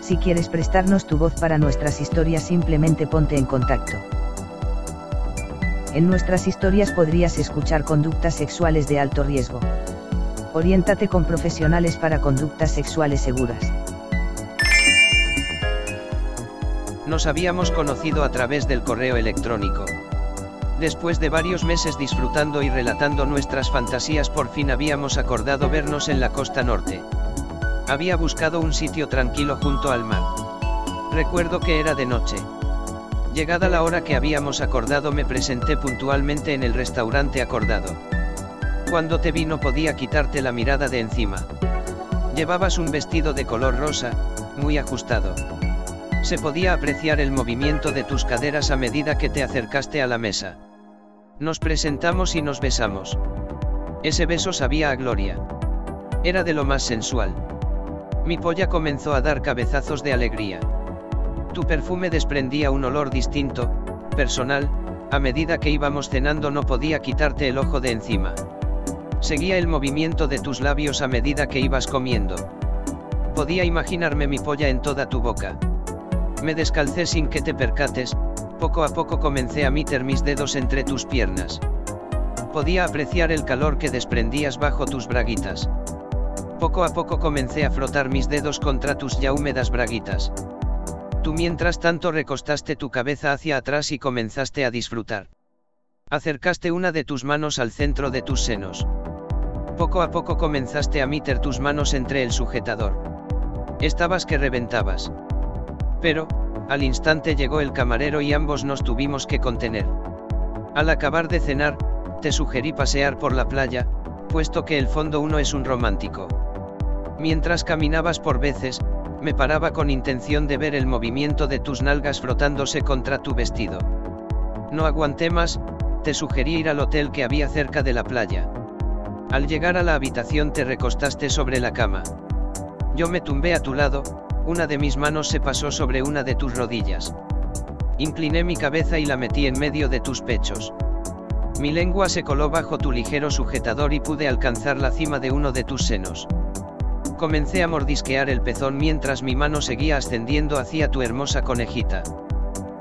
Si quieres prestarnos tu voz para nuestras historias simplemente ponte en contacto. En nuestras historias podrías escuchar conductas sexuales de alto riesgo. Oriéntate con profesionales para conductas sexuales seguras. Nos habíamos conocido a través del correo electrónico. Después de varios meses disfrutando y relatando nuestras fantasías por fin habíamos acordado vernos en la costa norte. Había buscado un sitio tranquilo junto al mar. Recuerdo que era de noche. Llegada la hora que habíamos acordado me presenté puntualmente en el restaurante acordado. Cuando te vi no podía quitarte la mirada de encima. Llevabas un vestido de color rosa, muy ajustado. Se podía apreciar el movimiento de tus caderas a medida que te acercaste a la mesa. Nos presentamos y nos besamos. Ese beso sabía a gloria. Era de lo más sensual. Mi polla comenzó a dar cabezazos de alegría. Tu perfume desprendía un olor distinto, personal, a medida que íbamos cenando no podía quitarte el ojo de encima. Seguía el movimiento de tus labios a medida que ibas comiendo. Podía imaginarme mi polla en toda tu boca. Me descalcé sin que te percates, poco a poco comencé a meter mis dedos entre tus piernas. Podía apreciar el calor que desprendías bajo tus braguitas. Poco a poco comencé a frotar mis dedos contra tus ya húmedas braguitas. Tú mientras tanto recostaste tu cabeza hacia atrás y comenzaste a disfrutar. Acercaste una de tus manos al centro de tus senos. Poco a poco comenzaste a meter tus manos entre el sujetador. Estabas que reventabas. Pero, al instante llegó el camarero y ambos nos tuvimos que contener. Al acabar de cenar, te sugerí pasear por la playa, puesto que el fondo uno es un romántico. Mientras caminabas por veces, me paraba con intención de ver el movimiento de tus nalgas frotándose contra tu vestido. No aguanté más, te sugerí ir al hotel que había cerca de la playa. Al llegar a la habitación te recostaste sobre la cama. Yo me tumbé a tu lado, una de mis manos se pasó sobre una de tus rodillas. Incliné mi cabeza y la metí en medio de tus pechos. Mi lengua se coló bajo tu ligero sujetador y pude alcanzar la cima de uno de tus senos. Comencé a mordisquear el pezón mientras mi mano seguía ascendiendo hacia tu hermosa conejita.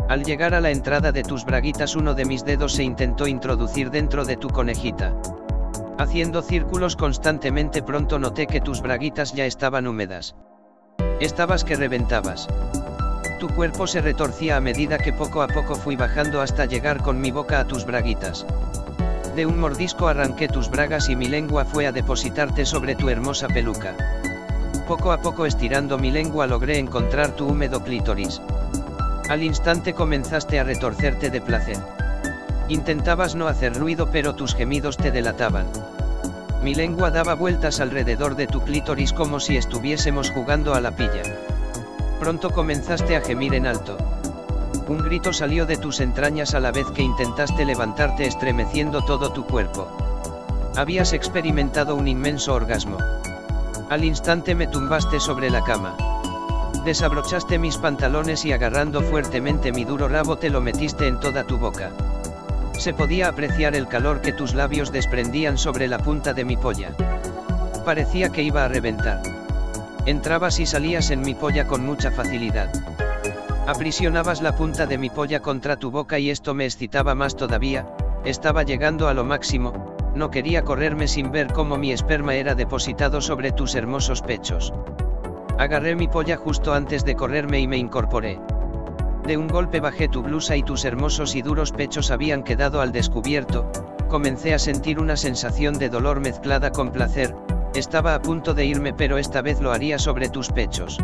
Al llegar a la entrada de tus braguitas uno de mis dedos se intentó introducir dentro de tu conejita. Haciendo círculos constantemente pronto noté que tus braguitas ya estaban húmedas. Estabas que reventabas. Tu cuerpo se retorcía a medida que poco a poco fui bajando hasta llegar con mi boca a tus braguitas. De un mordisco arranqué tus bragas y mi lengua fue a depositarte sobre tu hermosa peluca. Poco a poco estirando mi lengua logré encontrar tu húmedo clítoris. Al instante comenzaste a retorcerte de placer. Intentabas no hacer ruido pero tus gemidos te delataban. Mi lengua daba vueltas alrededor de tu clítoris como si estuviésemos jugando a la pilla. Pronto comenzaste a gemir en alto. Un grito salió de tus entrañas a la vez que intentaste levantarte estremeciendo todo tu cuerpo. Habías experimentado un inmenso orgasmo. Al instante me tumbaste sobre la cama. Desabrochaste mis pantalones y agarrando fuertemente mi duro rabo te lo metiste en toda tu boca. Se podía apreciar el calor que tus labios desprendían sobre la punta de mi polla. Parecía que iba a reventar. Entrabas y salías en mi polla con mucha facilidad. Aprisionabas la punta de mi polla contra tu boca y esto me excitaba más todavía, estaba llegando a lo máximo, no quería correrme sin ver cómo mi esperma era depositado sobre tus hermosos pechos. Agarré mi polla justo antes de correrme y me incorporé. De un golpe bajé tu blusa y tus hermosos y duros pechos habían quedado al descubierto, comencé a sentir una sensación de dolor mezclada con placer, estaba a punto de irme pero esta vez lo haría sobre tus pechos.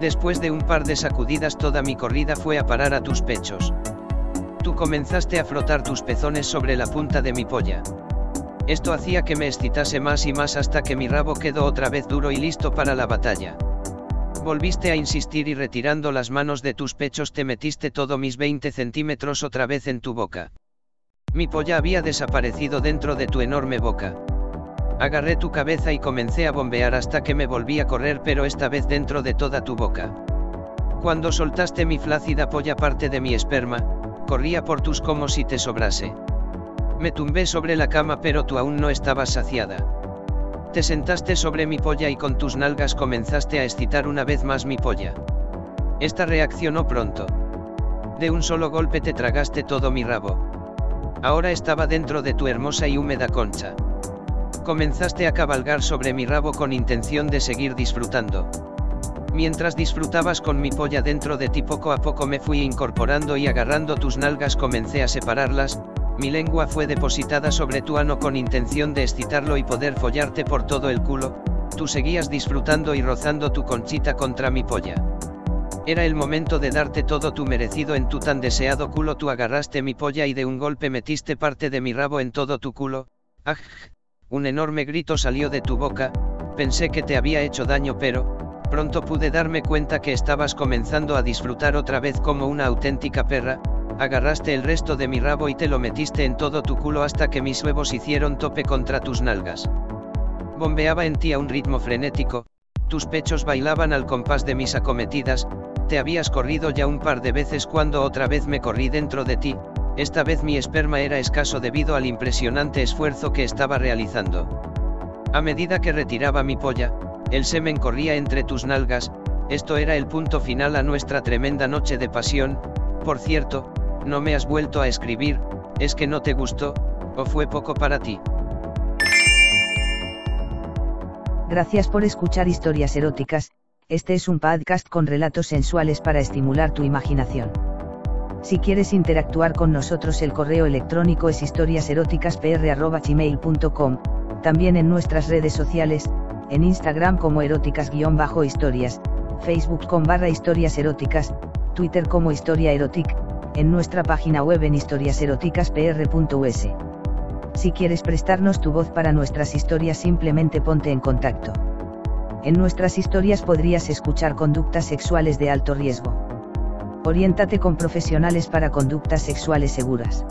Después de un par de sacudidas toda mi corrida fue a parar a tus pechos. Tú comenzaste a frotar tus pezones sobre la punta de mi polla. Esto hacía que me excitase más y más hasta que mi rabo quedó otra vez duro y listo para la batalla. Volviste a insistir y retirando las manos de tus pechos te metiste todo mis 20 centímetros otra vez en tu boca. Mi polla había desaparecido dentro de tu enorme boca. Agarré tu cabeza y comencé a bombear hasta que me volví a correr pero esta vez dentro de toda tu boca. Cuando soltaste mi flácida polla parte de mi esperma, corría por tus como si te sobrase. Me tumbé sobre la cama pero tú aún no estabas saciada. Te sentaste sobre mi polla y con tus nalgas comenzaste a excitar una vez más mi polla. Esta reaccionó pronto. De un solo golpe te tragaste todo mi rabo. Ahora estaba dentro de tu hermosa y húmeda concha. Comenzaste a cabalgar sobre mi rabo con intención de seguir disfrutando. Mientras disfrutabas con mi polla dentro de ti poco a poco me fui incorporando y agarrando tus nalgas comencé a separarlas, mi lengua fue depositada sobre tu ano con intención de excitarlo y poder follarte por todo el culo, tú seguías disfrutando y rozando tu conchita contra mi polla. Era el momento de darte todo tu merecido en tu tan deseado culo tú agarraste mi polla y de un golpe metiste parte de mi rabo en todo tu culo, ¡aj! Un enorme grito salió de tu boca, pensé que te había hecho daño pero, pronto pude darme cuenta que estabas comenzando a disfrutar otra vez como una auténtica perra, agarraste el resto de mi rabo y te lo metiste en todo tu culo hasta que mis huevos hicieron tope contra tus nalgas. Bombeaba en ti a un ritmo frenético, tus pechos bailaban al compás de mis acometidas, te habías corrido ya un par de veces cuando otra vez me corrí dentro de ti, esta vez mi esperma era escaso debido al impresionante esfuerzo que estaba realizando. A medida que retiraba mi polla, el semen corría entre tus nalgas, esto era el punto final a nuestra tremenda noche de pasión, por cierto, no me has vuelto a escribir, es que no te gustó, o fue poco para ti. Gracias por escuchar historias eróticas, este es un podcast con relatos sensuales para estimular tu imaginación. Si quieres interactuar con nosotros el correo electrónico es historiaseroticaspr.gmail.com, también en nuestras redes sociales, en Instagram como eróticas-historias, Facebook con barra historias eróticas, Twitter como historia erotic, en nuestra página web en historiaseroticaspr.us. Si quieres prestarnos tu voz para nuestras historias simplemente ponte en contacto. En nuestras historias podrías escuchar conductas sexuales de alto riesgo. Oriéntate con profesionales para conductas sexuales seguras.